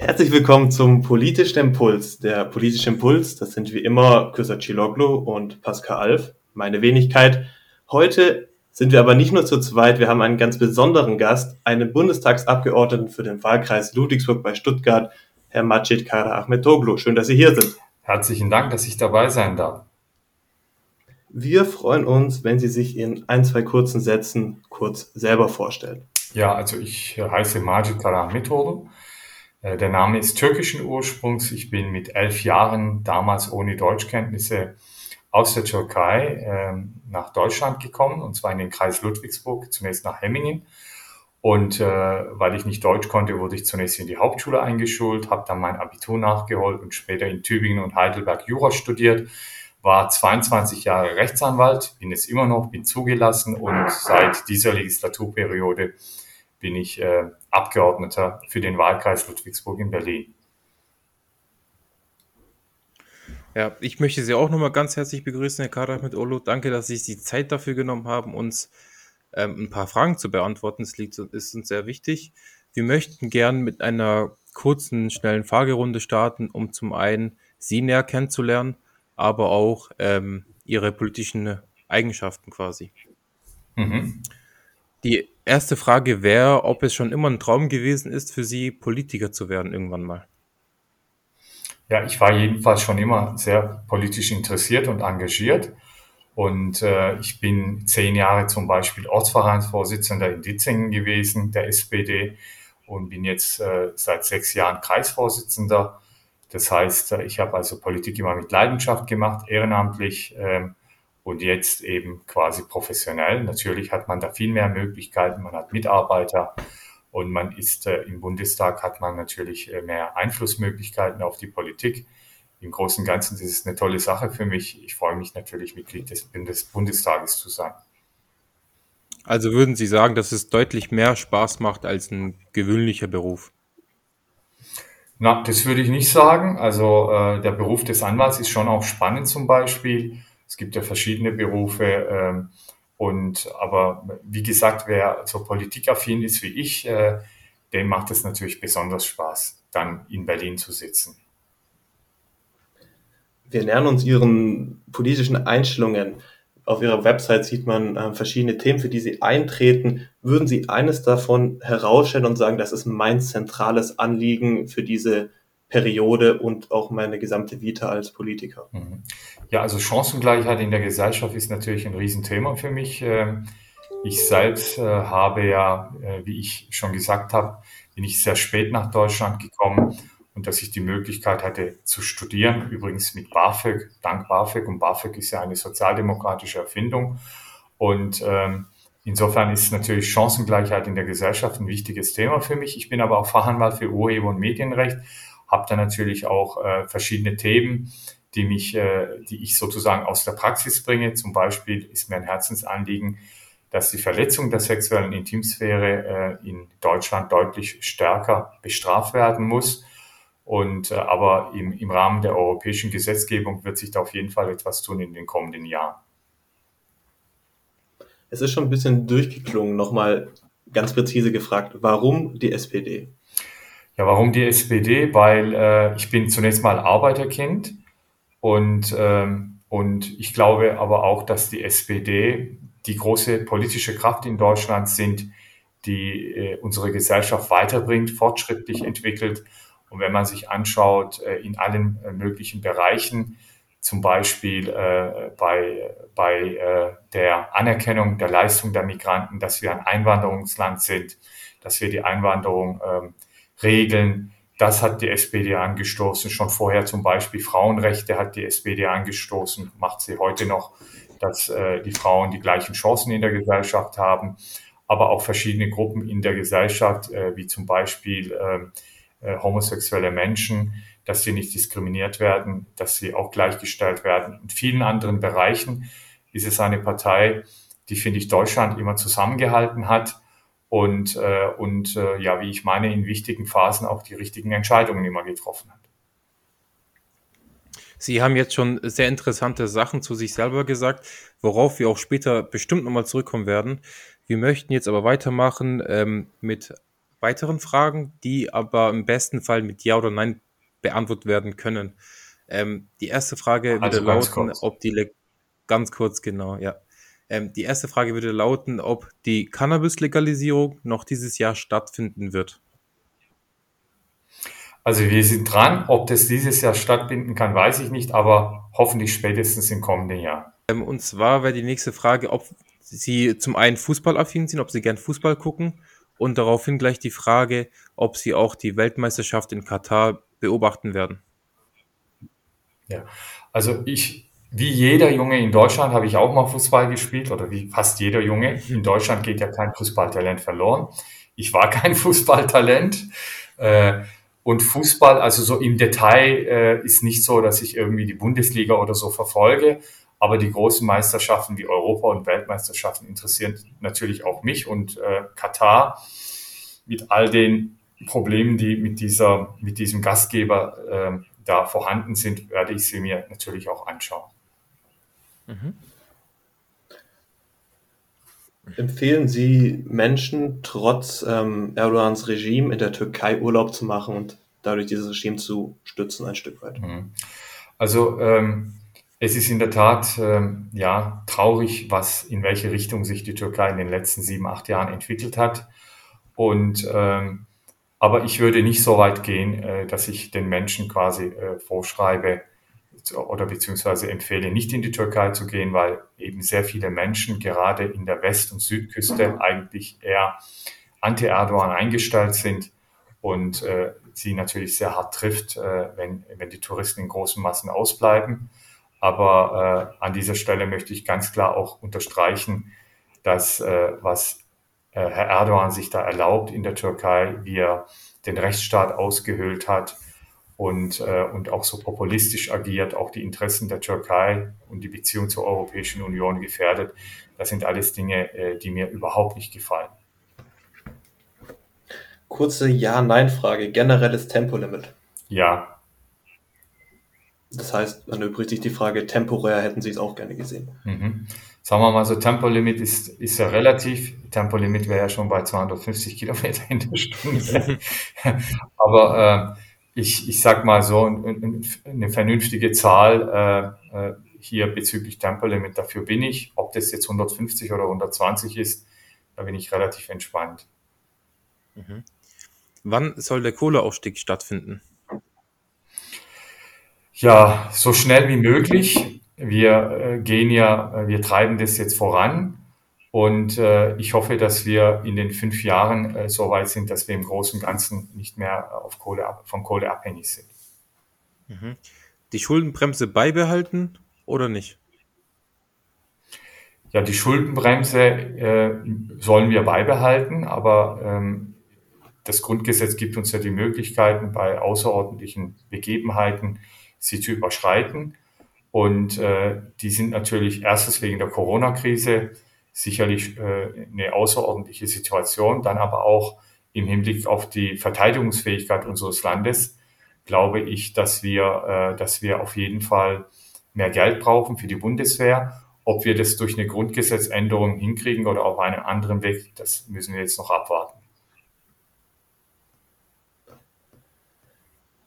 Herzlich willkommen zum Politischen Impuls. Der Politische Impuls, das sind wie immer Küsser Ciloglu und Pascal Alf, meine Wenigkeit. Heute sind wir aber nicht nur zu zweit, wir haben einen ganz besonderen Gast, einen Bundestagsabgeordneten für den Wahlkreis Ludwigsburg bei Stuttgart, Herr Majid Kara Ahmetoglu. Schön, dass Sie hier sind. Herzlichen Dank, dass ich dabei sein darf. Wir freuen uns, wenn Sie sich in ein, zwei kurzen Sätzen kurz selber vorstellen. Ja, also ich heiße Majid Kara Ahmetoglu. Äh, der Name ist türkischen Ursprungs. Ich bin mit elf Jahren, damals ohne Deutschkenntnisse, aus der Türkei äh, nach Deutschland gekommen, und zwar in den Kreis Ludwigsburg, zunächst nach Hemmingen. Und äh, weil ich nicht Deutsch konnte, wurde ich zunächst in die Hauptschule eingeschult, habe dann mein Abitur nachgeholt und später in Tübingen und Heidelberg Jura studiert, war 22 Jahre Rechtsanwalt, bin es immer noch, bin zugelassen und seit dieser Legislaturperiode bin ich äh, Abgeordneter für den Wahlkreis Ludwigsburg in Berlin. Ja, ich möchte Sie auch nochmal ganz herzlich begrüßen, Herr Kader mit Olo. Danke, dass Sie sich die Zeit dafür genommen haben, uns ähm, ein paar Fragen zu beantworten. Das liegt, ist uns sehr wichtig. Wir möchten gern mit einer kurzen, schnellen Fragerunde starten, um zum einen Sie näher kennenzulernen, aber auch ähm, Ihre politischen Eigenschaften quasi. Mhm. Die erste Frage wäre, ob es schon immer ein Traum gewesen ist, für Sie Politiker zu werden irgendwann mal. Ja, ich war jedenfalls schon immer sehr politisch interessiert und engagiert. Und äh, ich bin zehn Jahre zum Beispiel Ortsvereinsvorsitzender in Ditzingen gewesen, der SPD, und bin jetzt äh, seit sechs Jahren Kreisvorsitzender. Das heißt, äh, ich habe also Politik immer mit Leidenschaft gemacht, ehrenamtlich. Äh, und jetzt eben quasi professionell. Natürlich hat man da viel mehr Möglichkeiten, man hat Mitarbeiter und man ist äh, im Bundestag, hat man natürlich äh, mehr Einflussmöglichkeiten auf die Politik. Im Großen und Ganzen ist es eine tolle Sache für mich. Ich freue mich natürlich, Mitglied des, des Bundestages zu sein. Also würden Sie sagen, dass es deutlich mehr Spaß macht als ein gewöhnlicher Beruf? Na, das würde ich nicht sagen. Also äh, der Beruf des Anwalts ist schon auch spannend zum Beispiel. Es gibt ja verschiedene Berufe. Ähm, und aber wie gesagt, wer so politikaffin ist wie ich, äh, dem macht es natürlich besonders Spaß, dann in Berlin zu sitzen. Wir nähern uns Ihren politischen Einstellungen. Auf Ihrer Website sieht man äh, verschiedene Themen, für die Sie eintreten. Würden Sie eines davon herausstellen und sagen, das ist mein zentrales Anliegen für diese Periode und auch meine gesamte Vita als Politiker. Mhm. Ja, also Chancengleichheit in der Gesellschaft ist natürlich ein Riesenthema für mich. Ähm, ich selbst äh, habe ja, äh, wie ich schon gesagt habe, bin ich sehr spät nach Deutschland gekommen und dass ich die Möglichkeit hatte zu studieren, übrigens mit BAföG, dank BAföG. Und BAföG ist ja eine sozialdemokratische Erfindung. Und ähm, insofern ist natürlich Chancengleichheit in der Gesellschaft ein wichtiges Thema für mich. Ich bin aber auch Fachanwalt für Urheber- und Medienrecht habe da natürlich auch äh, verschiedene Themen, die mich, äh, die ich sozusagen aus der Praxis bringe. Zum Beispiel ist mir ein Herzensanliegen, dass die Verletzung der sexuellen Intimsphäre äh, in Deutschland deutlich stärker bestraft werden muss. Und äh, aber im, im Rahmen der europäischen Gesetzgebung wird sich da auf jeden Fall etwas tun in den kommenden Jahren. Es ist schon ein bisschen durchgeklungen. Nochmal ganz präzise gefragt, warum die SPD? Ja, warum die SPD? Weil äh, ich bin zunächst mal Arbeiterkind und, ähm, und ich glaube aber auch, dass die SPD die große politische Kraft in Deutschland sind, die äh, unsere Gesellschaft weiterbringt, fortschrittlich entwickelt. Und wenn man sich anschaut, äh, in allen äh, möglichen Bereichen, zum Beispiel äh, bei, bei äh, der Anerkennung der Leistung der Migranten, dass wir ein Einwanderungsland sind, dass wir die Einwanderung ähm, regeln. Das hat die SPD angestoßen. Schon vorher zum Beispiel Frauenrechte hat die SPD angestoßen, macht sie heute noch, dass äh, die Frauen die gleichen Chancen in der Gesellschaft haben, aber auch verschiedene Gruppen in der Gesellschaft, äh, wie zum Beispiel äh, äh, homosexuelle Menschen, dass sie nicht diskriminiert werden, dass sie auch gleichgestellt werden. In vielen anderen Bereichen ist es eine Partei, die, finde ich, Deutschland immer zusammengehalten hat und, äh, und äh, ja, wie ich meine, in wichtigen Phasen auch die richtigen Entscheidungen immer getroffen hat. Sie haben jetzt schon sehr interessante Sachen zu sich selber gesagt, worauf wir auch später bestimmt nochmal zurückkommen werden. Wir möchten jetzt aber weitermachen ähm, mit weiteren Fragen, die aber im besten Fall mit Ja oder Nein beantwortet werden können. Ähm, die erste Frage Also würde lauten, kurz. ob die Le ganz kurz genau, ja. Ähm, die erste Frage würde lauten, ob die Cannabis-Legalisierung noch dieses Jahr stattfinden wird. Also wir sind dran. Ob das dieses Jahr stattfinden kann, weiß ich nicht, aber hoffentlich spätestens im kommenden Jahr. Ähm, und zwar wäre die nächste Frage, ob Sie zum einen fußballaffin sind, ob Sie gern Fußball gucken und daraufhin gleich die Frage, ob Sie auch die Weltmeisterschaft in Katar beobachten werden. Ja, also ich, wie jeder Junge in Deutschland, habe ich auch mal Fußball gespielt oder wie fast jeder Junge. In Deutschland geht ja kein Fußballtalent verloren. Ich war kein Fußballtalent. Äh, und Fußball, also so im Detail, äh, ist nicht so, dass ich irgendwie die Bundesliga oder so verfolge. Aber die großen Meisterschaften wie Europa- und Weltmeisterschaften interessieren natürlich auch mich und äh, Katar mit all den Problemen, die mit dieser, mit diesem Gastgeber da vorhanden sind, werde ich sie mir natürlich auch anschauen. Empfehlen Sie Menschen, trotz ähm, Erdogans Regime in der Türkei Urlaub zu machen und dadurch dieses Regime zu stützen, ein Stück weit? Also ähm, es ist in der Tat ähm, ja traurig, was in welche Richtung sich die Türkei in den letzten sieben, acht Jahren entwickelt hat. Und ähm, aber ich würde nicht so weit gehen, äh, dass ich den Menschen quasi äh, vorschreibe oder beziehungsweise empfehle, nicht in die Türkei zu gehen, weil eben sehr viele Menschen gerade in der West- und Südküste eigentlich eher anti-Erdogan eingestellt sind und äh, sie natürlich sehr hart trifft, äh, wenn, wenn die Touristen in großen Massen ausbleiben. Aber äh, an dieser Stelle möchte ich ganz klar auch unterstreichen, dass äh, was äh, Herr Erdogan sich da erlaubt in der Türkei, wie er den Rechtsstaat ausgehöhlt hat und, äh, und auch so populistisch agiert, auch die Interessen der Türkei und die Beziehung zur Europäischen Union gefährdet. Das sind alles Dinge, äh, die mir überhaupt nicht gefallen. Kurze Ja-Nein-Frage, generelles Tempolimit. Ja, Das heißt, dann übrigt sich die Frage, temporär hätten Sie es auch gerne gesehen. Mhm. Sagen wir mal so, Tempolimit ist, ist ja relativ. Tempolimit wäre ja schon bei 250 Kilometer in der Stunde. Aber äh, ich, ich sag mal so, ein- ein- eine vernünftige Zahl äh, äh, hier bezüglich Tempolimit, dafür bin ich. Ob das jetzt 150 oder 120 ist, da bin ich relativ entspannt. Wann soll der Kohleausstieg stattfinden? Ja, so schnell wie möglich. Wir äh, gehen ja, äh, wir treiben das jetzt voran und äh, ich hoffe, dass wir in den fünf Jahren äh, so weit sind, dass wir im Großen und Ganzen nicht mehr auf Kohle, von Kohle abhängig sind. Die Schuldenbremse beibehalten oder nicht? Ja, die Schuldenbremse äh, sollen wir beibehalten, aber ähm, das Grundgesetz gibt uns ja die Möglichkeiten, bei außerordentlichen Begebenheiten sie zu überschreiten. Und äh, die sind natürlich erstens wegen der Corona-Krise sicherlich äh, eine außerordentliche Situation, dann aber auch im Hinblick auf die Verteidigungsfähigkeit unseres Landes glaube ich, dass wir, äh, dass wir auf jeden Fall mehr Geld brauchen für die Bundeswehr. Ob wir das durch eine Grundgesetzänderung hinkriegen oder auf einem anderen Weg, das müssen wir jetzt noch abwarten.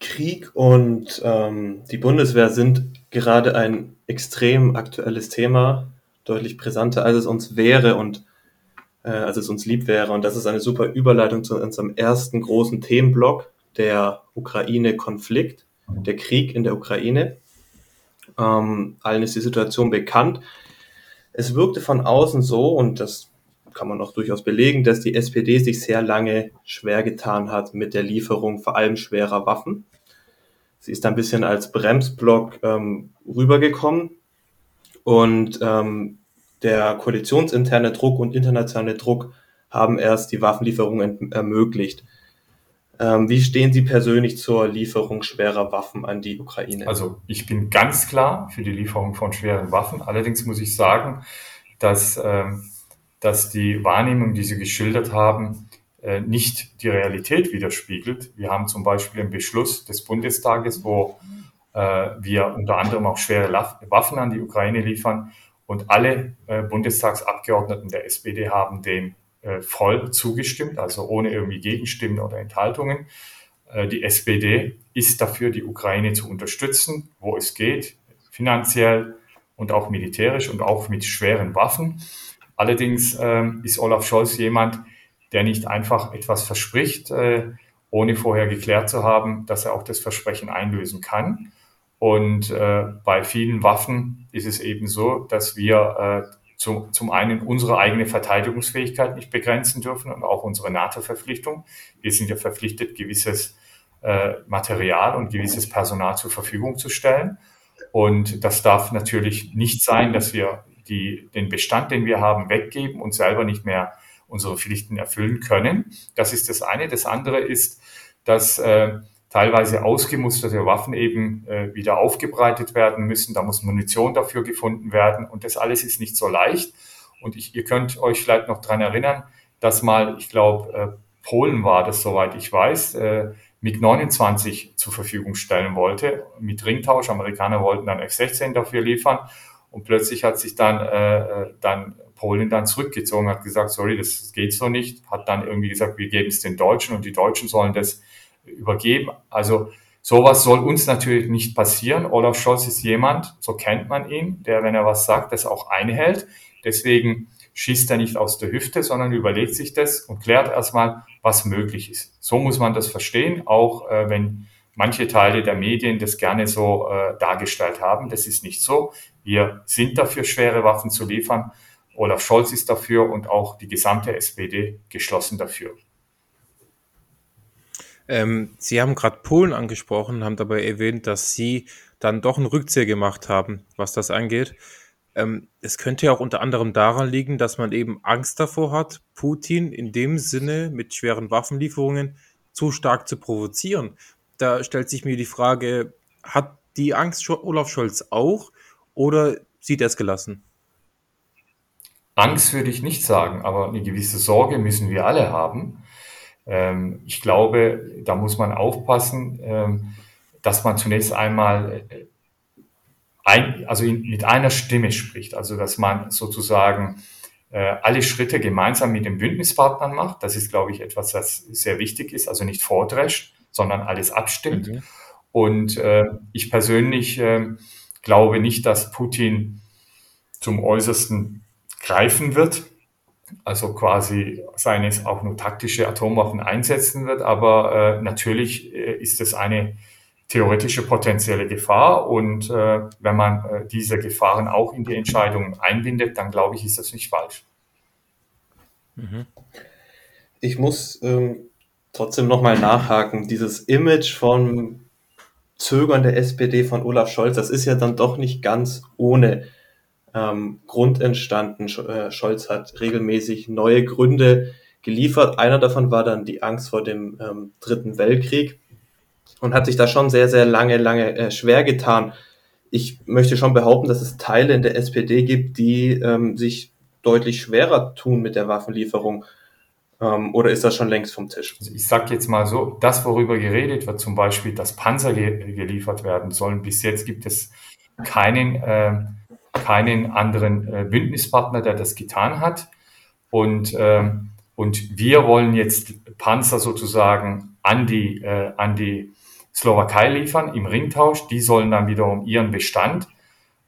Krieg und ähm, die Bundeswehr sind gerade ein extrem aktuelles Thema, deutlich brisanter, als es uns wäre und äh, als es uns lieb wäre. Und das ist eine super Überleitung zu unserem ersten großen Themenblock, der Ukraine-Konflikt, der Krieg in der Ukraine. Ähm, allen ist die Situation bekannt. Es wirkte von außen so, und das kann man auch durchaus belegen, dass die SPD sich sehr lange schwer getan hat mit der Lieferung vor allem schwerer Waffen. Sie ist ein bisschen als Bremsblock ähm, rübergekommen und ähm, der koalitionsinterne Druck und internationale Druck haben erst die Waffenlieferung ermöglicht. Ähm, wie stehen Sie persönlich zur Lieferung schwerer Waffen an die Ukraine? Also ich bin ganz klar für die Lieferung von schweren Waffen. Allerdings muss ich sagen, dass, ähm, dass die Wahrnehmung, die Sie geschildert haben, äh, nicht die Realität widerspiegelt. Wir haben zum Beispiel einen Beschluss des Bundestages, wo äh, wir unter anderem auch schwere Waffen an die Ukraine liefern. Und alle äh, Bundestagsabgeordneten der SPD haben dem äh, voll zugestimmt, also ohne irgendwie Gegenstimmen oder Enthaltungen. Äh, die SPD ist dafür, die Ukraine zu unterstützen, wo es geht, finanziell und auch militärisch und auch mit schweren Waffen. Allerdings ähm, ist Olaf Scholz jemand, der nicht einfach etwas verspricht, äh, ohne vorher geklärt zu haben, dass er auch das Versprechen einlösen kann. Und äh, bei vielen Waffen ist es eben so, dass wir äh, zu, zum einen unsere eigene Verteidigungsfähigkeit nicht begrenzen dürfen und auch unsere NATO-Verpflichtung. Wir sind ja verpflichtet, gewisses äh, Material und gewisses Personal zur Verfügung zu stellen. Und das darf natürlich nicht sein, dass wir die, den Bestand, den wir haben, weggeben und selber nicht mehr unsere Pflichten erfüllen können. Das ist das eine. Das andere ist, dass äh, teilweise ausgemusterte Waffen eben äh, wieder aufgebreitet werden müssen. Da muss Munition dafür gefunden werden und das alles ist nicht so leicht. Und ich, ihr könnt euch vielleicht noch dran erinnern, dass mal, ich glaube, äh, Polen war das, soweit ich weiß, äh, MiG-29 zur Verfügung stellen wollte, mit Ringtausch. Amerikaner wollten dann F-16 dafür liefern und plötzlich hat sich dann, äh, äh, dann Polen dann zurückgezogen, hat gesagt, sorry, das geht so nicht, hat dann irgendwie gesagt, wir geben es den Deutschen und die Deutschen sollen das übergeben. Also sowas soll uns natürlich nicht passieren. Olaf Scholz ist jemand, so kennt man ihn, der, wenn er was sagt, das auch einhält. Deswegen schießt er nicht aus der Hüfte, sondern überlegt sich das und klärt erstmal, was möglich ist. So muss man das verstehen, auch äh, wenn manche Teile der Medien das gerne so äh, dargestellt haben. Das ist nicht so. Wir sind dafür, schwere Waffen zu liefern. Olaf Scholz ist dafür und auch die gesamte SPD geschlossen dafür. Ähm, Sie haben gerade Polen angesprochen, haben dabei erwähnt, dass Sie dann doch einen Rückzieher gemacht haben, was das angeht. Ähm, es könnte ja auch unter anderem daran liegen, dass man eben Angst davor hat, Putin in dem Sinne mit schweren Waffenlieferungen zu stark zu provozieren. Da stellt sich mir die Frage, hat die Angst Olaf Scholz auch oder sieht er es gelassen? Angst würde ich nicht sagen, aber eine gewisse Sorge müssen wir alle haben. Ähm, ich glaube, da muss man aufpassen, ähm, dass man zunächst einmal äh, ein, also in, mit einer Stimme spricht, also dass man sozusagen äh, alle Schritte gemeinsam mit den Bündnispartnern macht. Das ist, glaube ich, etwas, was sehr wichtig ist, also nicht vordrescht, sondern alles abstimmt. Mhm. Und äh, ich persönlich äh, glaube nicht, dass Putin zum Äußersten greifen wird also quasi seine auch nur taktische Atomwaffen einsetzen wird. Aber äh, natürlich äh, ist es eine theoretische potenzielle Gefahr. Und äh, wenn man äh, diese Gefahren auch in die Entscheidungen einbindet, dann glaube ich, ist das nicht falsch. Mhm. Ich muss ähm, trotzdem nochmal nachhaken. Dieses Image von Zögern der SPD von Olaf Scholz, das ist ja dann doch nicht ganz ohne ähm, Grund entstanden. Äh, Scholz hat regelmäßig neue Gründe geliefert. Einer davon war dann die Angst vor dem ähm, Dritten Weltkrieg und hat sich da schon sehr, sehr lange, lange äh, schwer getan. Ich möchte schon behaupten, dass es Teile in der SPD gibt, die ähm, sich deutlich schwerer tun mit der Waffenlieferung. Ähm, oder ist das schon längst vom Tisch? Also ich sage jetzt mal so, das, worüber geredet wird, zum Beispiel, dass Panzer ge geliefert werden sollen, bis jetzt gibt es keinen äh, keinen anderen äh, Bündnispartner, der das getan hat. Und, ähm, und wir wollen jetzt Panzer sozusagen an die, äh, an die Slowakei liefern im Ringtausch. Die sollen dann wiederum ihren Bestand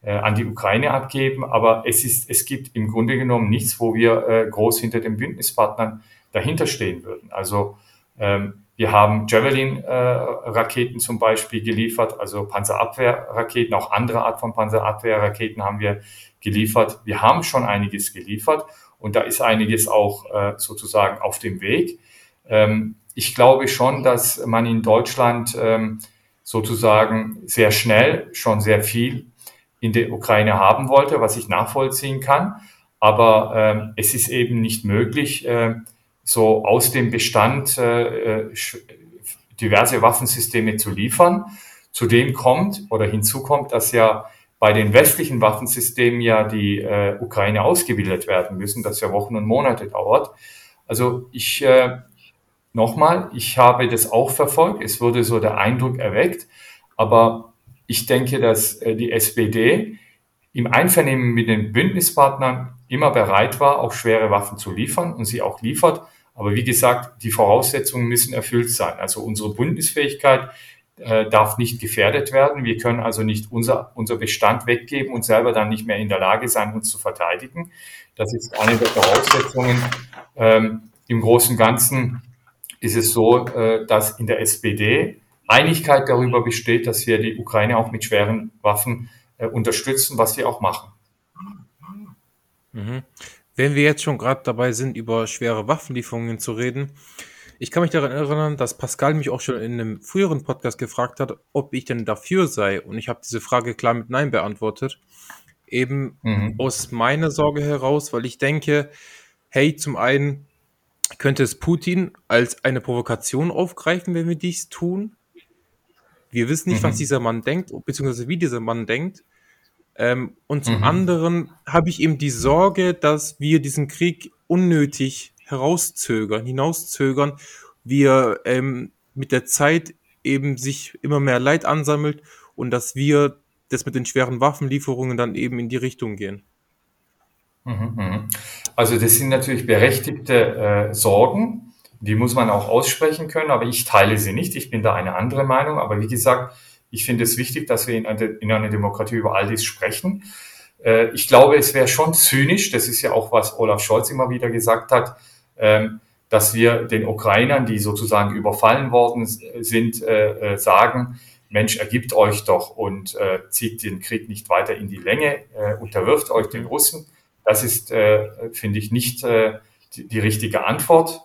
äh, an die Ukraine abgeben. Aber es, ist, es gibt im Grunde genommen nichts, wo wir äh, groß hinter den Bündnispartnern dahinter stehen würden. Also ähm, wir haben Javelin-Raketen äh, zum Beispiel geliefert, also Panzerabwehrraketen, auch andere Art von Panzerabwehrraketen haben wir geliefert. Wir haben schon einiges geliefert und da ist einiges auch äh, sozusagen auf dem Weg. Ähm, ich glaube schon, dass man in Deutschland ähm, sozusagen sehr schnell schon sehr viel in der Ukraine haben wollte, was ich nachvollziehen kann. Aber ähm, es ist eben nicht möglich, äh, so aus dem Bestand äh, äh diverse Waffensysteme zu liefern. Zudem kommt oder hinzu kommt, dass ja bei den westlichen Waffensystemen ja die äh, Ukraine ausgebildet werden müssen, das ja Wochen und Monate dauert. Also ich äh, nochmal, ich habe das auch verfolgt. Es wurde so der Eindruck erweckt, aber ich denke, dass äh, die SPD im Einvernehmen mit den Bündnispartnern immer bereit war, auch schwere Waffen zu liefern und sie auch liefert. Aber wie gesagt, die Voraussetzungen müssen erfüllt sein. Also unsere Bundesfähigkeit äh, darf nicht gefährdet werden. Wir können also nicht unser, unser Bestand weggeben und selber dann nicht mehr in der Lage sein, uns zu verteidigen. Das ist eine der Voraussetzungen. Ähm, Im Großen und Ganzen ist es so, äh, dass in der SPD Einigkeit darüber besteht, dass wir die Ukraine auch mit schweren Waffen äh, unterstützen, was wir auch machen. Mhm. Wenn wir jetzt schon gerade dabei sind, über schwere Waffenlieferungen zu reden, ich kann mich daran erinnern, dass Pascal mich auch schon in einem früheren Podcast gefragt hat, ob ich denn dafür sei. Und ich habe diese Frage klar mit Nein beantwortet. Eben mhm. aus meiner Sorge heraus, weil ich denke, hey, zum einen könnte es Putin als eine Provokation aufgreifen, wenn wir dies tun. Wir wissen nicht, mhm. was dieser Mann denkt, beziehungsweise wie dieser Mann denkt. Ähm, und zum mhm. anderen habe ich eben die Sorge, dass wir diesen Krieg unnötig herauszögern, hinauszögern, wir ähm, mit der Zeit eben sich immer mehr Leid ansammelt und dass wir das mit den schweren Waffenlieferungen dann eben in die Richtung gehen. Mhm, mhm. Also das sind natürlich berechtigte äh, Sorgen, die muss man auch aussprechen können, aber ich teile sie nicht. Ich bin da eine andere Meinung. Aber wie gesagt, ich finde es wichtig, dass wir in, in einer Demokratie über all dies sprechen. Äh, ich glaube, es wäre schon zynisch, das ist ja auch, was Olaf Scholz immer wieder gesagt hat, ähm, dass wir den Ukrainern, die sozusagen überfallen worden sind, äh, äh, sagen, Mensch, ergibt euch doch und äh, zieht den Krieg nicht weiter in die Länge, äh, unterwirft euch den Russen. Das ist, äh, finde ich, nicht äh, die, die richtige Antwort.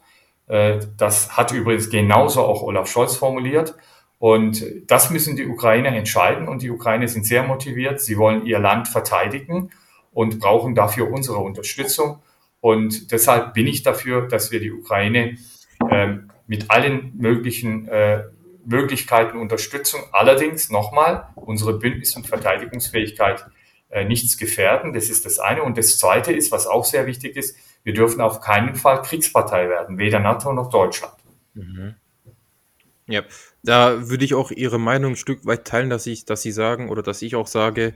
Äh, das hat übrigens genauso auch Olaf Scholz formuliert. Und das müssen die Ukrainer entscheiden. Und die Ukrainer sind sehr motiviert. Sie wollen ihr Land verteidigen und brauchen dafür unsere Unterstützung. Und deshalb bin ich dafür, dass wir die Ukraine äh, mit allen möglichen äh, Möglichkeiten unterstützen. Allerdings nochmal unsere Bündnis- und Verteidigungsfähigkeit äh, nichts gefährden. Das ist das eine. Und das zweite ist, was auch sehr wichtig ist, wir dürfen auf keinen Fall Kriegspartei werden, weder NATO noch Deutschland. Mhm. Ja, da würde ich auch Ihre Meinung ein Stück weit teilen, dass ich, dass Sie sagen oder dass ich auch sage,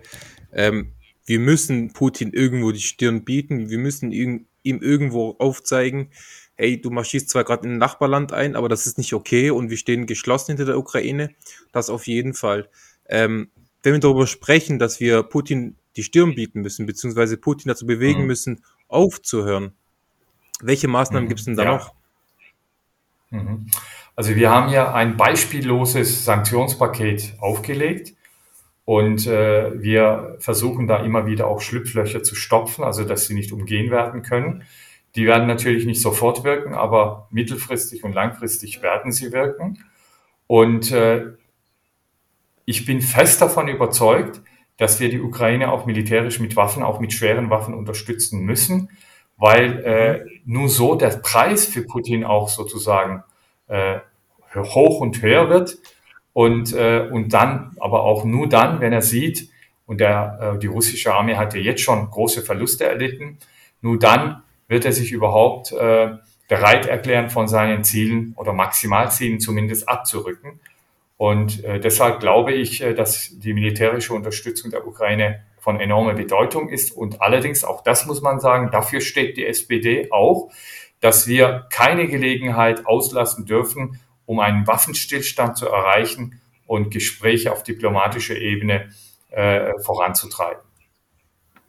ähm, wir müssen Putin irgendwo die Stirn bieten, wir müssen ihm, ihm irgendwo aufzeigen, hey, du marschierst zwar gerade in ein Nachbarland ein, aber das ist nicht okay und wir stehen geschlossen hinter der Ukraine. Das auf jeden Fall. Ähm, wenn wir darüber sprechen, dass wir Putin die Stirn bieten müssen, beziehungsweise Putin dazu bewegen mhm. müssen, aufzuhören, welche Maßnahmen mhm. gibt es denn da ja. noch? Mhm. Also wir haben ja ein beispielloses Sanktionspaket aufgelegt und äh, wir versuchen da immer wieder auch Schlupflöcher zu stopfen, also dass sie nicht umgehen werden können. Die werden natürlich nicht sofort wirken, aber mittelfristig und langfristig werden sie wirken. Und äh, ich bin fest davon überzeugt, dass wir die Ukraine auch militärisch mit Waffen, auch mit schweren Waffen unterstützen müssen, weil äh, nur so der Preis für Putin auch sozusagen äh, hoch und höher wird und, äh, und dann, aber auch nur dann, wenn er sieht, und der, äh, die russische Armee hat ja jetzt schon große Verluste erlitten, nur dann wird er sich überhaupt äh, bereit erklären, von seinen Zielen oder Maximalzielen zumindest abzurücken. Und äh, deshalb glaube ich, äh, dass die militärische Unterstützung der Ukraine von enormer Bedeutung ist. Und allerdings, auch das muss man sagen, dafür steht die SPD auch, dass wir keine Gelegenheit auslassen dürfen, um einen Waffenstillstand zu erreichen und Gespräche auf diplomatischer Ebene äh, voranzutreiben.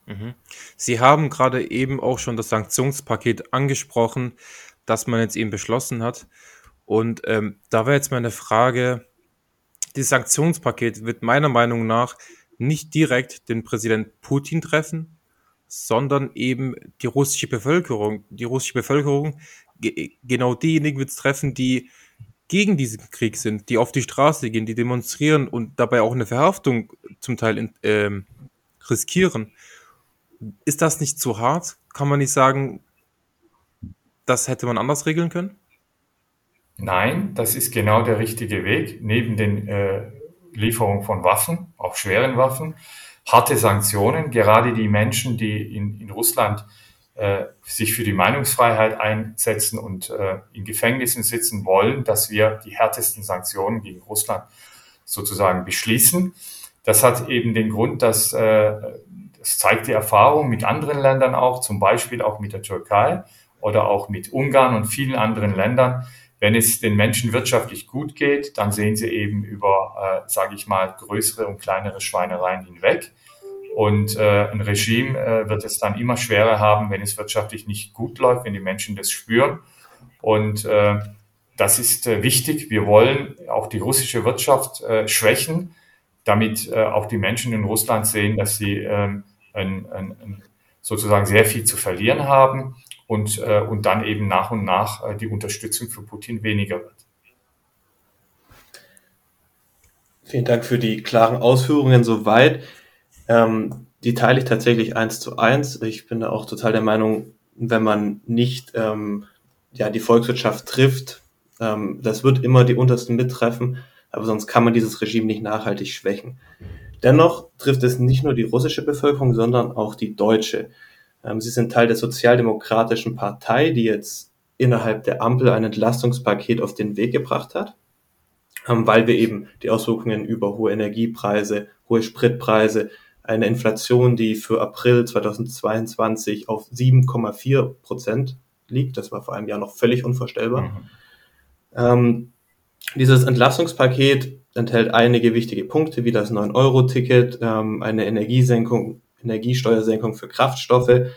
Mhm. Sie haben gerade eben auch schon das Sanktionspaket angesprochen, das man jetzt eben beschlossen hat. Und ähm, da wäre jetzt meine Frage, dieses Sanktionspaket wird meiner Meinung nach nicht direkt den Präsident Putin treffen, sondern eben die russische Bevölkerung. Die russische Bevölkerung, genau diejenigen wird es treffen, die gegen diesen Krieg sind, die auf die Straße gehen, die demonstrieren und dabei auch eine Verhaftung zum Teil in, ähm, riskieren. Ist das nicht zu hart? Kann man nicht sagen, das hätte man anders regeln können? Nein, das ist genau der richtige Weg. Neben den äh, Lieferungen von Waffen, auch schweren Waffen, harte Sanktionen. Gerade die Menschen, die in, in Russland äh, sich für die Meinungsfreiheit einsetzen und äh, in Gefängnissen sitzen wollen, dass wir die härtesten Sanktionen gegen Russland sozusagen beschließen. Das hat eben den Grund, dass äh, das zeigt die Erfahrung mit anderen Ländern auch, zum Beispiel auch mit der Türkei oder auch mit Ungarn und vielen anderen Ländern. Wenn es den Menschen wirtschaftlich gut geht, dann sehen sie eben über, äh, sage ich mal, größere und kleinere Schweinereien hinweg. Und äh, ein Regime äh, wird es dann immer schwerer haben, wenn es wirtschaftlich nicht gut läuft, wenn die Menschen das spüren. Und äh, das ist äh, wichtig. Wir wollen auch die russische Wirtschaft äh, schwächen, damit äh, auch die Menschen in Russland sehen, dass sie ähm, ein, ein, ein, sozusagen sehr viel zu verlieren haben und, äh, und dann eben nach und nach äh, die Unterstützung für Putin weniger wird. Vielen Dank für die klaren Ausführungen soweit. Ähm, die teile ich tatsächlich eins zu eins. Ich bin da auch total der Meinung, wenn man nicht ähm, ja, die Volkswirtschaft trifft, ähm, das wird immer die Untersten mittreffen, aber sonst kann man dieses Regime nicht nachhaltig schwächen. Dennoch trifft es nicht nur die russische Bevölkerung, sondern auch die deutsche. Ähm, sie sind Teil der Sozialdemokratischen Partei, die jetzt innerhalb der Ampel ein Entlastungspaket auf den Weg gebracht hat, ähm, weil wir eben die Auswirkungen über hohe Energiepreise, hohe Spritpreise, eine Inflation, die für April 2022 auf 7,4 Prozent liegt, das war vor einem Jahr noch völlig unvorstellbar. Mhm. Ähm, dieses Entlastungspaket enthält einige wichtige Punkte, wie das 9-Euro-Ticket, ähm, eine Energiesenkung, Energiesteuersenkung für Kraftstoffe,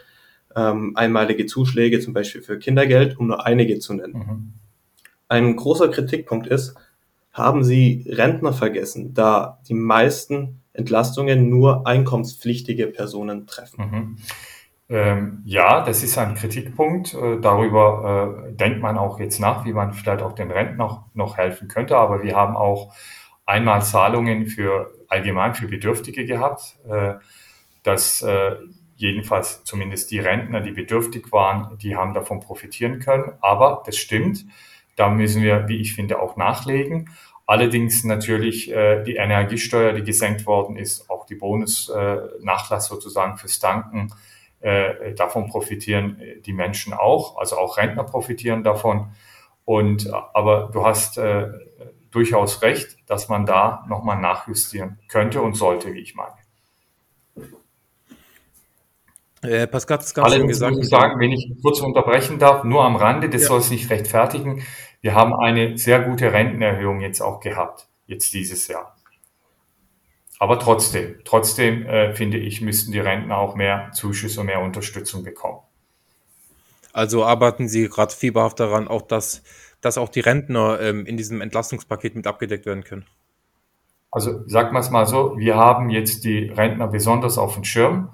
ähm, einmalige Zuschläge zum Beispiel für Kindergeld, um nur einige zu nennen. Mhm. Ein großer Kritikpunkt ist, haben Sie Rentner vergessen, da die meisten Entlastungen nur einkommenspflichtige Personen treffen. Mhm. Ähm, ja, das ist ein Kritikpunkt. Äh, darüber äh, denkt man auch jetzt nach, wie man vielleicht auch den Renten noch, noch helfen könnte. Aber wir haben auch einmal Zahlungen für allgemein für Bedürftige gehabt, äh, dass äh, jedenfalls zumindest die Rentner, die bedürftig waren, die haben davon profitieren können. Aber das stimmt. Da müssen wir, wie ich finde, auch nachlegen. Allerdings natürlich äh, die Energiesteuer, die gesenkt worden ist, auch die Bonusnachlass sozusagen fürs Danken äh, davon profitieren die Menschen auch, also auch Rentner profitieren davon. Und aber du hast äh, durchaus recht, dass man da nochmal nachjustieren könnte und sollte, wie ich meine. Äh, Pascal hat es ganz schön gesagt. Muss ich sagen, wenn ich kurz unterbrechen darf, nur am Rande, das ja. soll es nicht rechtfertigen. Wir haben eine sehr gute Rentenerhöhung jetzt auch gehabt, jetzt dieses Jahr. Aber trotzdem, trotzdem äh, finde ich, müssten die Rentner auch mehr Zuschüsse und mehr Unterstützung bekommen. Also arbeiten Sie gerade fieberhaft daran, auch dass, dass auch die Rentner ähm, in diesem Entlastungspaket mit abgedeckt werden können? Also sagen wir es mal so, wir haben jetzt die Rentner besonders auf dem Schirm.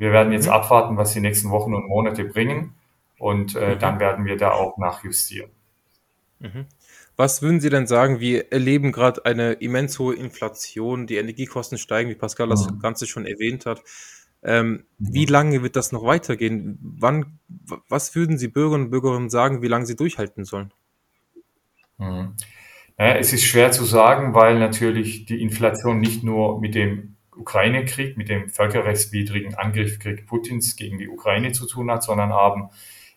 Wir werden jetzt mhm. abwarten, was die nächsten Wochen und Monate bringen und äh, mhm. dann werden wir da auch nachjustieren. Mhm. Was würden Sie denn sagen? Wir erleben gerade eine immens hohe Inflation, die Energiekosten steigen, wie Pascal das mhm. Ganze schon erwähnt hat. Ähm, mhm. Wie lange wird das noch weitergehen? Wann, was würden Sie Bürgerinnen und Bürgerinnen sagen, wie lange sie durchhalten sollen? Mhm. Naja, es ist schwer zu sagen, weil natürlich die Inflation nicht nur mit dem Ukraine-Krieg, mit dem völkerrechtswidrigen Angriffskrieg Putins gegen die Ukraine zu tun hat, sondern haben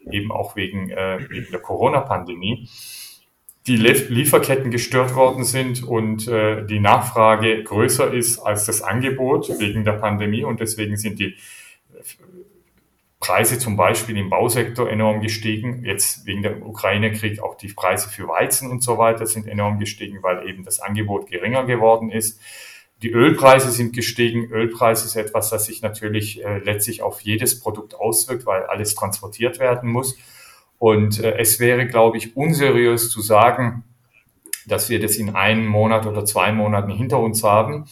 eben auch wegen, äh, wegen der Corona-Pandemie die Lieferketten gestört worden sind und äh, die Nachfrage größer ist als das Angebot wegen der Pandemie und deswegen sind die Preise zum Beispiel im Bausektor enorm gestiegen. Jetzt wegen der Ukraine-Krieg auch die Preise für Weizen und so weiter sind enorm gestiegen, weil eben das Angebot geringer geworden ist. Die Ölpreise sind gestiegen. Ölpreis ist etwas, das sich natürlich äh, letztlich auf jedes Produkt auswirkt, weil alles transportiert werden muss. Und äh, es wäre, glaube ich, unseriös zu sagen, dass wir das in einem Monat oder zwei Monaten hinter uns haben.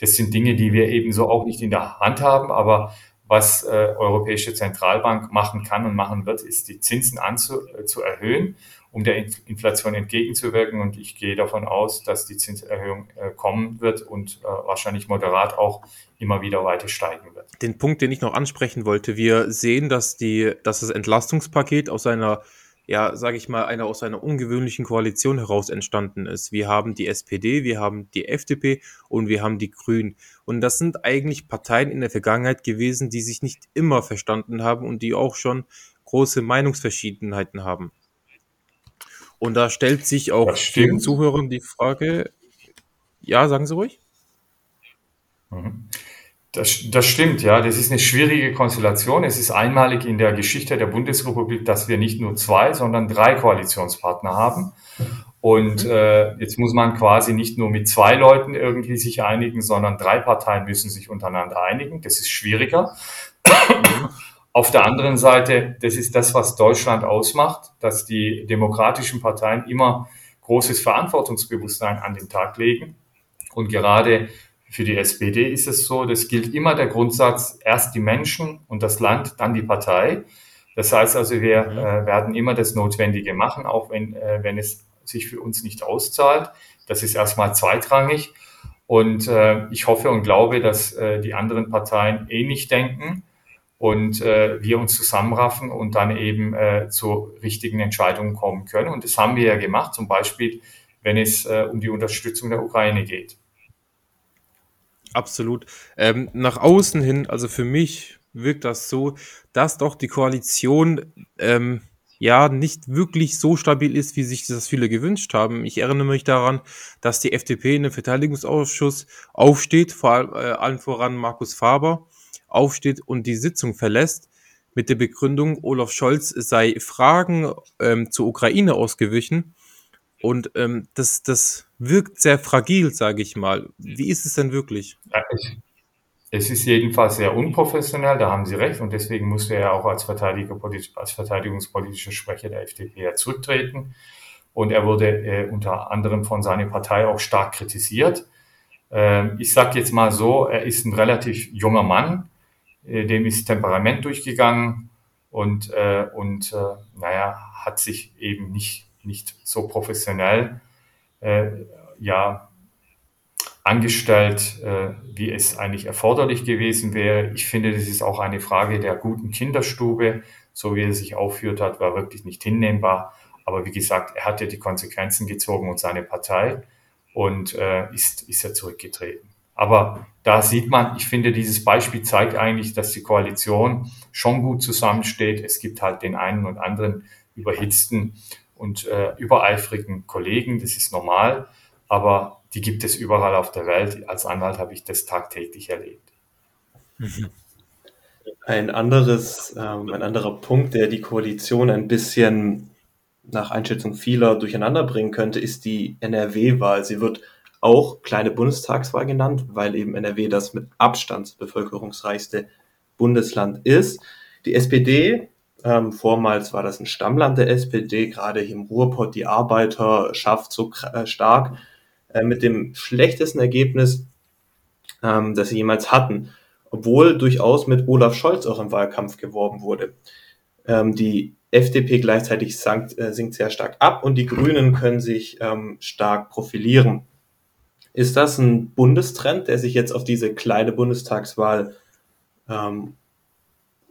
Das sind Dinge, die wir ebenso auch nicht in der Hand haben. Aber was äh, Europäische Zentralbank machen kann und machen wird, ist die Zinsen anzu, äh, zu erhöhen um der Inflation entgegenzuwirken. Und ich gehe davon aus, dass die Zinserhöhung äh, kommen wird und äh, wahrscheinlich moderat auch immer wieder weiter steigen wird. Den Punkt, den ich noch ansprechen wollte, wir sehen, dass die, dass das Entlastungspaket aus einer ja, sage ich mal, einer aus einer ungewöhnlichen Koalition heraus entstanden ist. Wir haben die SPD, wir haben die FDP und wir haben die Grünen. Und das sind eigentlich Parteien in der Vergangenheit gewesen, die sich nicht immer verstanden haben und die auch schon große Meinungsverschiedenheiten haben. Und da stellt sich auch vielen Zuhörern die Frage, ja, sagen Sie ruhig. Mhm. Das, das stimmt, ja. Das ist eine schwierige Konstellation. Es ist einmalig in der Geschichte der Bundesrepublik, dass wir nicht nur zwei, sondern drei Koalitionspartner haben. Und äh, jetzt muss man quasi nicht nur mit zwei Leuten irgendwie sich einigen, sondern drei Parteien müssen sich untereinander einigen. Das ist schwieriger. Auf der anderen Seite, das ist das, was Deutschland ausmacht, dass die demokratischen Parteien immer großes Verantwortungsbewusstsein an den Tag legen. Und gerade für die SPD ist es so, das gilt immer der Grundsatz, erst die Menschen und das Land, dann die Partei. Das heißt also, wir äh, werden immer das Notwendige machen, auch wenn, äh, wenn es sich für uns nicht auszahlt. Das ist erstmal zweitrangig. Und äh, ich hoffe und glaube, dass äh, die anderen Parteien ähnlich denken und äh, wir uns zusammenraffen und dann eben äh, zu richtigen Entscheidungen kommen können. Und das haben wir ja gemacht, zum Beispiel, wenn es äh, um die Unterstützung der Ukraine geht. Absolut. Ähm, nach außen hin, also für mich wirkt das so, dass doch die Koalition ähm, ja nicht wirklich so stabil ist, wie sich das viele gewünscht haben. Ich erinnere mich daran, dass die FDP in dem Verteidigungsausschuss aufsteht, vor allem, äh, allen voran Markus Faber aufsteht und die Sitzung verlässt mit der Begründung, Olaf Scholz sei Fragen ähm, zur Ukraine ausgewichen. Und ähm, das, das wirkt sehr fragil, sage ich mal. Wie ist es denn wirklich? Es ist jedenfalls sehr unprofessionell, da haben Sie recht, und deswegen musste er auch als, Verteidiger, als verteidigungspolitischer Sprecher der FDP zurücktreten. Und er wurde äh, unter anderem von seiner Partei auch stark kritisiert. Äh, ich sage jetzt mal so, er ist ein relativ junger Mann, dem ist Temperament durchgegangen und, äh, und äh, naja, hat sich eben nicht, nicht so professionell äh, ja, angestellt, äh, wie es eigentlich erforderlich gewesen wäre. Ich finde, das ist auch eine Frage der guten Kinderstube. So wie er sich aufführt hat, war wirklich nicht hinnehmbar. Aber wie gesagt, er hat ja die Konsequenzen gezogen und seine Partei und äh, ist, ist er zurückgetreten. Aber da sieht man, ich finde, dieses Beispiel zeigt eigentlich, dass die Koalition schon gut zusammensteht. Es gibt halt den einen und anderen überhitzten und äh, übereifrigen Kollegen, das ist normal, aber die gibt es überall auf der Welt. Als Anwalt habe ich das tagtäglich erlebt. Ein anderes, ähm, ein anderer Punkt, der die Koalition ein bisschen nach Einschätzung vieler durcheinander bringen könnte, ist die NRW-Wahl. Sie wird auch kleine Bundestagswahl genannt, weil eben NRW das mit Abstand bevölkerungsreichste Bundesland ist. Die SPD ähm, vormals war das ein Stammland der SPD, gerade hier im Ruhrpott die Arbeiterschaft so äh, stark, äh, mit dem schlechtesten Ergebnis, ähm, das sie jemals hatten, obwohl durchaus mit Olaf Scholz auch im Wahlkampf geworben wurde. Ähm, die FDP gleichzeitig sank, äh, sinkt sehr stark ab und die Grünen können sich ähm, stark profilieren. Ist das ein Bundestrend, der sich jetzt auf diese kleine Bundestagswahl ähm,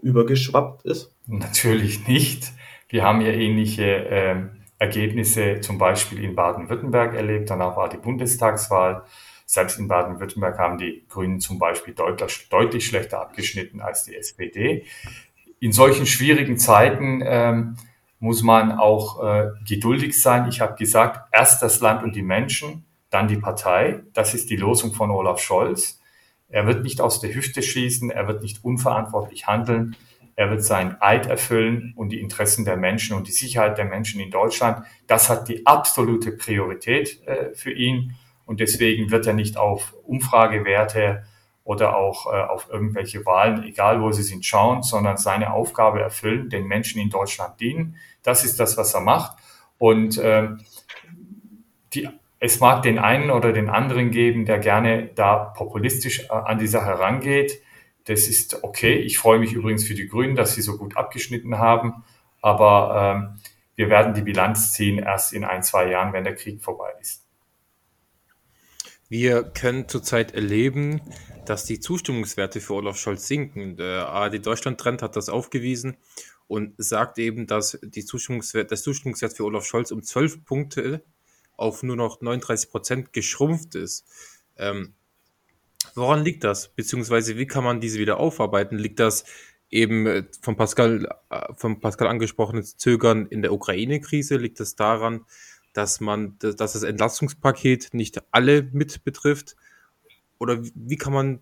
übergeschwappt ist? Natürlich nicht. Wir haben ja ähnliche äh, Ergebnisse zum Beispiel in Baden-Württemberg erlebt. Danach war die Bundestagswahl. Selbst in Baden-Württemberg haben die Grünen zum Beispiel deutlich, deutlich schlechter abgeschnitten als die SPD. In solchen schwierigen Zeiten ähm, muss man auch äh, geduldig sein. Ich habe gesagt, erst das Land und die Menschen, dann die Partei. Das ist die Losung von Olaf Scholz. Er wird nicht aus der Hüfte schießen, er wird nicht unverantwortlich handeln. Er wird seinen Eid erfüllen und die Interessen der Menschen und die Sicherheit der Menschen in Deutschland, das hat die absolute Priorität äh, für ihn. Und deswegen wird er nicht auf Umfragewerte oder auch äh, auf irgendwelche Wahlen, egal wo sie sind, schauen, sondern seine Aufgabe erfüllen, den Menschen in Deutschland dienen. Das ist das, was er macht. Und äh, die, es mag den einen oder den anderen geben, der gerne da populistisch äh, an die Sache herangeht. Das ist okay. Ich freue mich übrigens für die Grünen, dass sie so gut abgeschnitten haben. Aber ähm, wir werden die Bilanz ziehen erst in ein, zwei Jahren, wenn der Krieg vorbei ist. Wir können zurzeit erleben, dass die Zustimmungswerte für Olaf Scholz sinken. Der ARD Deutschland Trend hat das aufgewiesen und sagt eben, dass die Zustimmungswert, das Zustimmungswert für Olaf Scholz um 12 Punkte auf nur noch 39 Prozent geschrumpft ist. Ähm, Woran liegt das? Beziehungsweise wie kann man diese wieder aufarbeiten? Liegt das eben äh, von Pascal, äh, von Pascal angesprochenes Zögern in der Ukraine-Krise? Liegt das daran, dass man, dass das Entlastungspaket nicht alle mit betrifft? Oder wie kann man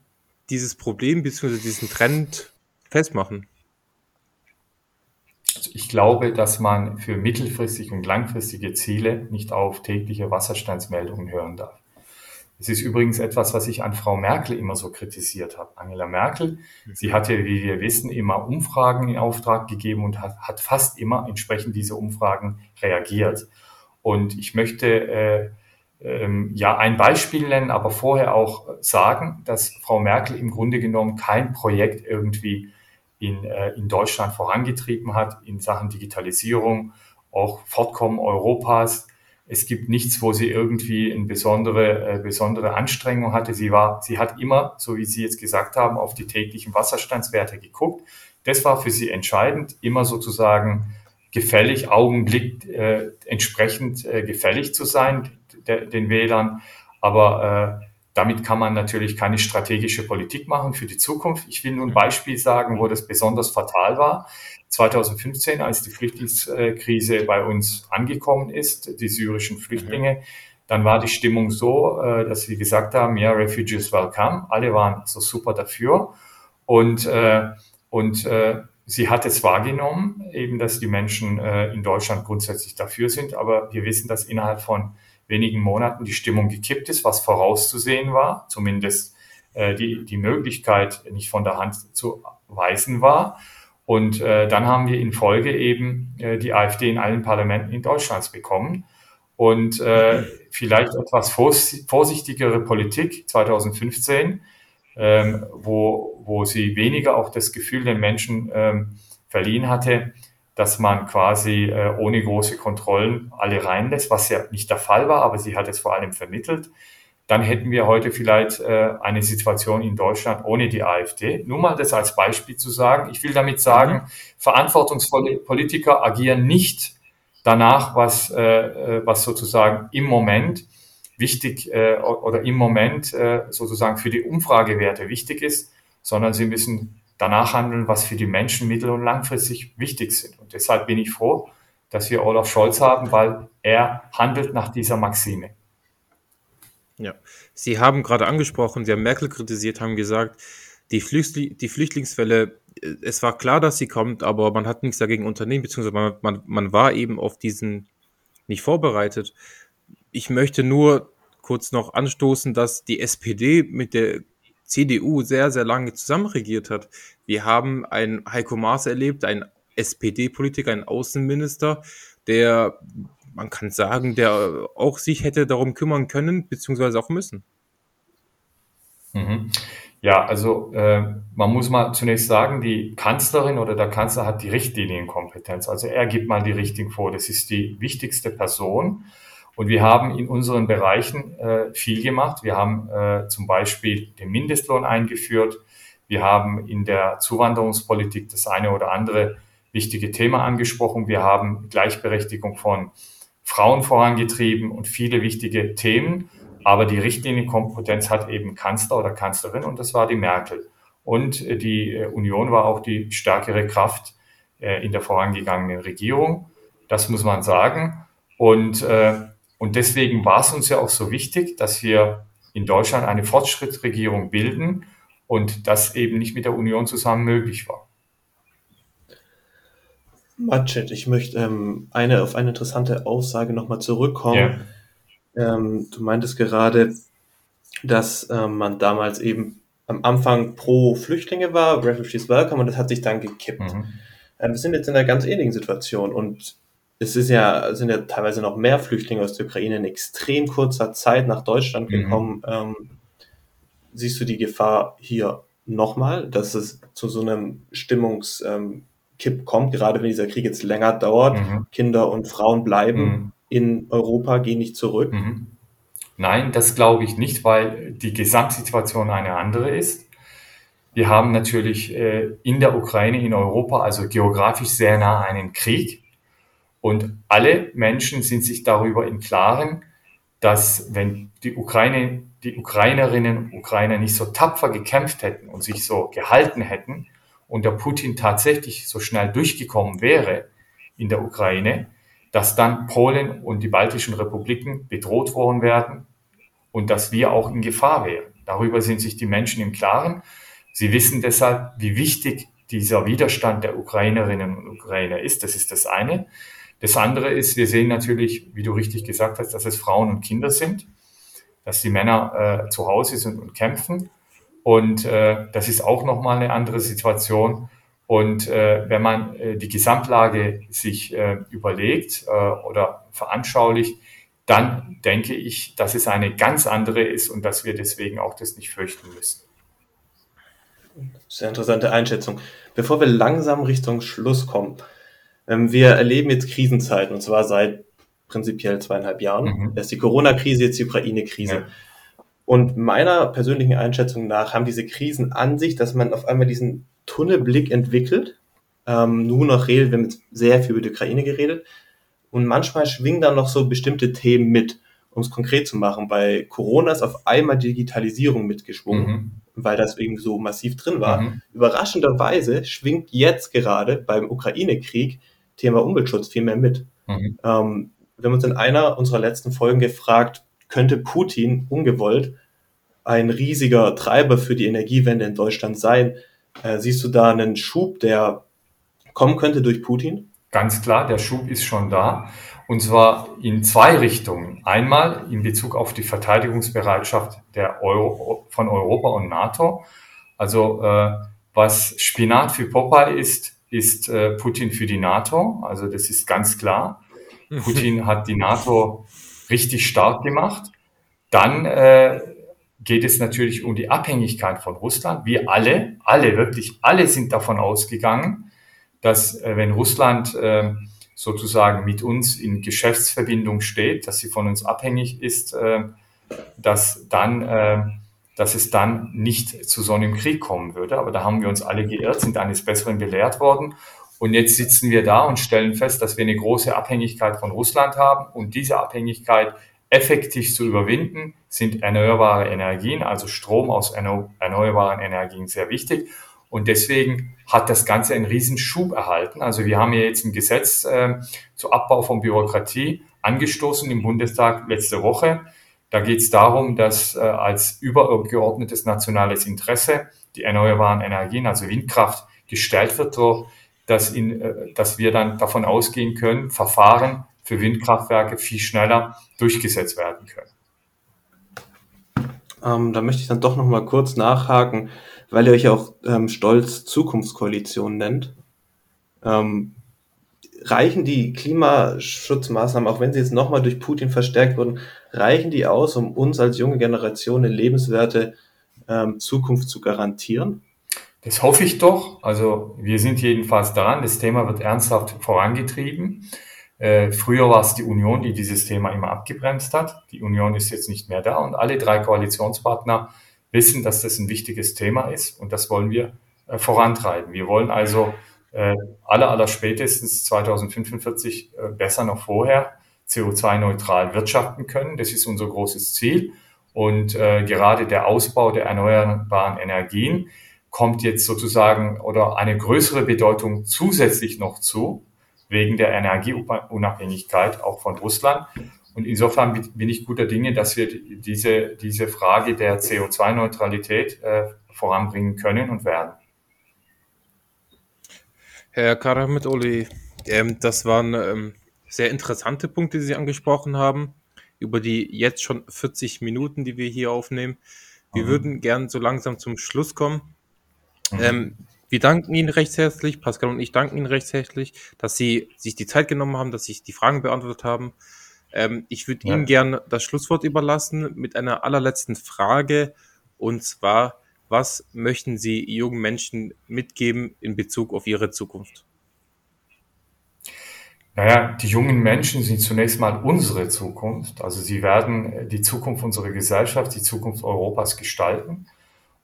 dieses Problem bzw. diesen Trend festmachen? Also ich glaube, dass man für mittelfristige und langfristige Ziele nicht auf tägliche Wasserstandsmeldungen hören darf. Es ist übrigens etwas, was ich an Frau Merkel immer so kritisiert habe. Angela Merkel, sie hatte, wie wir wissen, immer Umfragen in Auftrag gegeben und hat, hat fast immer entsprechend diese Umfragen reagiert. Und ich möchte äh, ähm, ja ein Beispiel nennen, aber vorher auch sagen, dass Frau Merkel im Grunde genommen kein Projekt irgendwie in, äh, in Deutschland vorangetrieben hat in Sachen Digitalisierung, auch Fortkommen Europas. Es gibt nichts, wo sie irgendwie eine besondere, äh, besondere Anstrengung hatte. Sie war, sie hat immer, so wie Sie jetzt gesagt haben, auf die täglichen Wasserstandswerte geguckt. Das war für sie entscheidend, immer sozusagen gefällig, Augenblick äh, entsprechend äh, gefällig zu sein, de, den Wählern. Aber äh, damit kann man natürlich keine strategische Politik machen für die Zukunft. Ich will nur ein Beispiel sagen, wo das besonders fatal war. 2015, als die Flüchtlingskrise bei uns angekommen ist, die syrischen Flüchtlinge, dann war die Stimmung so, äh, dass sie gesagt haben, ja, Refugees welcome. Alle waren so super dafür. Und, äh, und äh, sie hat es wahrgenommen, eben, dass die Menschen in Deutschland grundsätzlich dafür sind. Aber wir wissen, dass innerhalb von wenigen Monaten die Stimmung gekippt ist, was vorauszusehen war, zumindest äh, die, die Möglichkeit nicht von der Hand zu weisen war. Und äh, dann haben wir in Folge eben äh, die AfD in allen Parlamenten in Deutschland bekommen. Und äh, vielleicht etwas vorsichtigere Politik 2015, ähm, wo, wo sie weniger auch das Gefühl den Menschen ähm, verliehen hatte, dass man quasi äh, ohne große Kontrollen alle reinlässt, was ja nicht der Fall war, aber sie hat es vor allem vermittelt. Dann hätten wir heute vielleicht äh, eine Situation in Deutschland ohne die AfD. Nur mal das als Beispiel zu sagen. Ich will damit sagen, mhm. verantwortungsvolle Politiker agieren nicht danach, was, äh, äh was sozusagen im Moment wichtig äh, oder im Moment äh, sozusagen für die Umfragewerte wichtig ist, sondern sie müssen danach handeln, was für die Menschen mittel- und langfristig wichtig sind. Und deshalb bin ich froh, dass wir Olaf Scholz haben, weil er handelt nach dieser Maxime. Ja, Sie haben gerade angesprochen, Sie haben Merkel kritisiert, haben gesagt, die, Flüchtling, die Flüchtlingswelle, äh, es war klar, dass sie kommt, aber man hat nichts dagegen unternehmen, beziehungsweise man, man, man war eben auf diesen nicht vorbereitet. Ich möchte nur kurz noch anstoßen, dass die SPD mit der CDU sehr, sehr lange zusammenregiert hat. Wir haben einen Heiko Maas erlebt, einen SPD-Politiker, einen Außenminister, der, man kann sagen, der auch sich hätte darum kümmern können, beziehungsweise auch müssen. Mhm. Ja, also äh, man muss mal zunächst sagen, die Kanzlerin oder der Kanzler hat die Richtlinienkompetenz. Also er gibt mal die Richtlinie vor. Das ist die wichtigste Person. Und wir haben in unseren Bereichen äh, viel gemacht. Wir haben äh, zum Beispiel den Mindestlohn eingeführt. Wir haben in der Zuwanderungspolitik das eine oder andere wichtige Thema angesprochen. Wir haben Gleichberechtigung von Frauen vorangetrieben und viele wichtige Themen. Aber die Richtlinienkompetenz hat eben Kanzler oder Kanzlerin und das war die Merkel. Und äh, die äh, Union war auch die stärkere Kraft äh, in der vorangegangenen Regierung. Das muss man sagen. Und äh, und deswegen war es uns ja auch so wichtig, dass wir in Deutschland eine Fortschrittsregierung bilden und das eben nicht mit der Union zusammen möglich war. Matschet, ich möchte ähm, eine, auf eine interessante Aussage nochmal zurückkommen. Ja. Ähm, du meintest gerade, dass ähm, man damals eben am Anfang pro Flüchtlinge war, Refugees Welcome, und das hat sich dann gekippt. Mhm. Ähm, wir sind jetzt in einer ganz ähnlichen Situation und es ist ja, sind ja teilweise noch mehr Flüchtlinge aus der Ukraine in extrem kurzer Zeit nach Deutschland mhm. gekommen. Mhm. Ähm, siehst du die Gefahr hier nochmal, dass es zu so einem Stimmungskipp ähm, kommt, gerade wenn dieser Krieg jetzt länger dauert, mhm. Kinder und Frauen bleiben mhm. in Europa, gehen nicht zurück? Mhm. Nein, das glaube ich nicht, weil die Gesamtsituation eine andere ist. Wir haben natürlich äh, in der Ukraine, in Europa, also geografisch sehr nah einen Krieg. Und alle Menschen sind sich darüber im Klaren, dass wenn die Ukraine, die Ukrainerinnen und Ukrainer nicht so tapfer gekämpft hätten und sich so gehalten hätten und der Putin tatsächlich so schnell durchgekommen wäre in der Ukraine, dass dann Polen und die baltischen Republiken bedroht worden wären und dass wir auch in Gefahr wären. Darüber sind sich die Menschen im Klaren. Sie wissen deshalb, wie wichtig dieser Widerstand der Ukrainerinnen und Ukrainer ist. Das ist das eine. Das andere ist, wir sehen natürlich, wie du richtig gesagt hast, dass es Frauen und Kinder sind, dass die Männer äh, zu Hause sind und kämpfen. Und äh, das ist auch nochmal eine andere Situation. Und äh, wenn man äh, die Gesamtlage sich äh, überlegt äh, oder veranschaulicht, dann denke ich, dass es eine ganz andere ist und dass wir deswegen auch das nicht fürchten müssen. Sehr interessante Einschätzung. Bevor wir langsam Richtung Schluss kommen, wir erleben jetzt Krisenzeiten und zwar seit prinzipiell zweieinhalb Jahren. Mhm. Erst die Corona-Krise, jetzt die Ukraine-Krise. Ja. Und meiner persönlichen Einschätzung nach haben diese Krisen an sich, dass man auf einmal diesen Tunnelblick entwickelt. Ähm, nur noch redet, wir haben jetzt sehr viel über die Ukraine geredet. Und manchmal schwingen dann noch so bestimmte Themen mit, um es konkret zu machen. Bei Corona ist auf einmal Digitalisierung mitgeschwungen. Mhm weil das eben so massiv drin war. Mhm. Überraschenderweise schwingt jetzt gerade beim Ukraine-Krieg Thema Umweltschutz viel mehr mit. Mhm. Ähm, wir haben uns in einer unserer letzten Folgen gefragt, könnte Putin ungewollt ein riesiger Treiber für die Energiewende in Deutschland sein? Äh, siehst du da einen Schub, der kommen könnte durch Putin? Ganz klar, der Schub ist schon da. Und zwar in zwei Richtungen. Einmal in Bezug auf die Verteidigungsbereitschaft der Euro, von Europa und NATO. Also äh, was Spinat für Popeye ist, ist äh, Putin für die NATO. Also das ist ganz klar. Putin hat die NATO richtig stark gemacht. Dann äh, geht es natürlich um die Abhängigkeit von Russland. Wir alle, alle, wirklich alle sind davon ausgegangen, dass äh, wenn Russland äh, sozusagen mit uns in Geschäftsverbindung steht, dass sie von uns abhängig ist, äh, dass dann, äh, dass es dann nicht zu so einem Krieg kommen würde. Aber da haben wir uns alle geirrt, sind eines Besseren belehrt worden. Und jetzt sitzen wir da und stellen fest, dass wir eine große Abhängigkeit von Russland haben. Und diese Abhängigkeit effektiv zu überwinden, sind erneuerbare Energien, also Strom aus erneuerbaren Energien sehr wichtig. Und deswegen hat das Ganze einen Riesenschub erhalten. Also wir haben ja jetzt ein Gesetz äh, zu Abbau von Bürokratie angestoßen im Bundestag letzte Woche. Da geht es darum, dass äh, als übergeordnetes nationales Interesse die erneuerbaren Energien, also Windkraft, gestellt wird, so dass, in, äh, dass wir dann davon ausgehen können, Verfahren für Windkraftwerke viel schneller durchgesetzt werden können. Ähm, da möchte ich dann doch noch mal kurz nachhaken weil ihr euch auch ähm, stolz Zukunftskoalition nennt. Ähm, reichen die Klimaschutzmaßnahmen, auch wenn sie jetzt nochmal durch Putin verstärkt wurden, reichen die aus, um uns als junge Generation eine lebenswerte ähm, Zukunft zu garantieren? Das hoffe ich doch. Also wir sind jedenfalls dran. Das Thema wird ernsthaft vorangetrieben. Äh, früher war es die Union, die dieses Thema immer abgebremst hat. Die Union ist jetzt nicht mehr da und alle drei Koalitionspartner wissen, dass das ein wichtiges Thema ist und das wollen wir äh, vorantreiben. Wir wollen also äh, aller, aller spätestens 2045 äh, besser noch vorher CO2-neutral wirtschaften können. Das ist unser großes Ziel. Und äh, gerade der Ausbau der erneuerbaren Energien kommt jetzt sozusagen oder eine größere Bedeutung zusätzlich noch zu, wegen der Energieunabhängigkeit auch von Russland. Und insofern bin ich guter Dinge, dass wir diese, diese Frage der CO2-Neutralität äh, voranbringen können und werden. Herr Karamitoli, ähm, das waren ähm, sehr interessante Punkte, die Sie angesprochen haben, über die jetzt schon 40 Minuten, die wir hier aufnehmen. Wir mhm. würden gern so langsam zum Schluss kommen. Mhm. Ähm, wir danken Ihnen recht herzlich, Pascal und ich danken Ihnen recht herzlich, dass Sie sich die Zeit genommen haben, dass Sie die Fragen beantwortet haben. Ähm, ich würde ja. Ihnen gerne das Schlusswort überlassen mit einer allerletzten Frage. Und zwar, was möchten Sie jungen Menschen mitgeben in Bezug auf ihre Zukunft? Naja, die jungen Menschen sind zunächst mal unsere Zukunft. Also sie werden die Zukunft unserer Gesellschaft, die Zukunft Europas gestalten.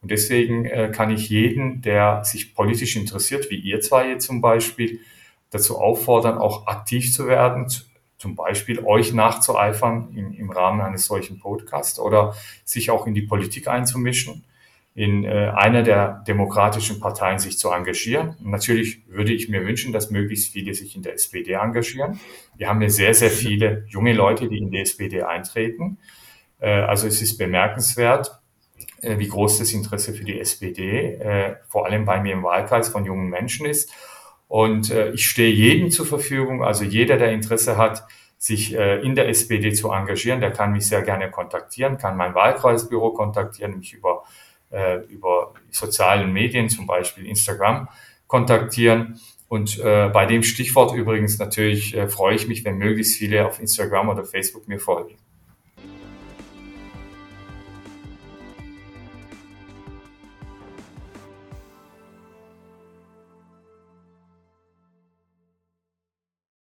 Und deswegen äh, kann ich jeden, der sich politisch interessiert, wie ihr zwei jetzt zum Beispiel, dazu auffordern, auch aktiv zu werden, zum Beispiel euch nachzueifern im Rahmen eines solchen Podcasts oder sich auch in die Politik einzumischen, in äh, einer der demokratischen Parteien sich zu engagieren. Natürlich würde ich mir wünschen, dass möglichst viele sich in der SPD engagieren. Wir haben ja sehr, sehr viele junge Leute, die in die SPD eintreten. Äh, also es ist bemerkenswert. äh, wie groß das Interesse für die SPD, äh, vor allem bei mir im Wahlkreis von jungen Menschen ist. Und äh, ich stehe jedem zur Verfügung, also jeder, der Interesse hat, sich äh, in der SPD zu engagieren, der kann mich sehr gerne kontaktieren, kann mein Wahlkreisbüro kontaktieren, mich über, äh, über sozialen Medien, zum Beispiel Instagram, kontaktieren. Und äh, bei dem Stichwort übrigens natürlich äh, freue ich mich, wenn möglichst viele auf Instagram oder Facebook mir folgen.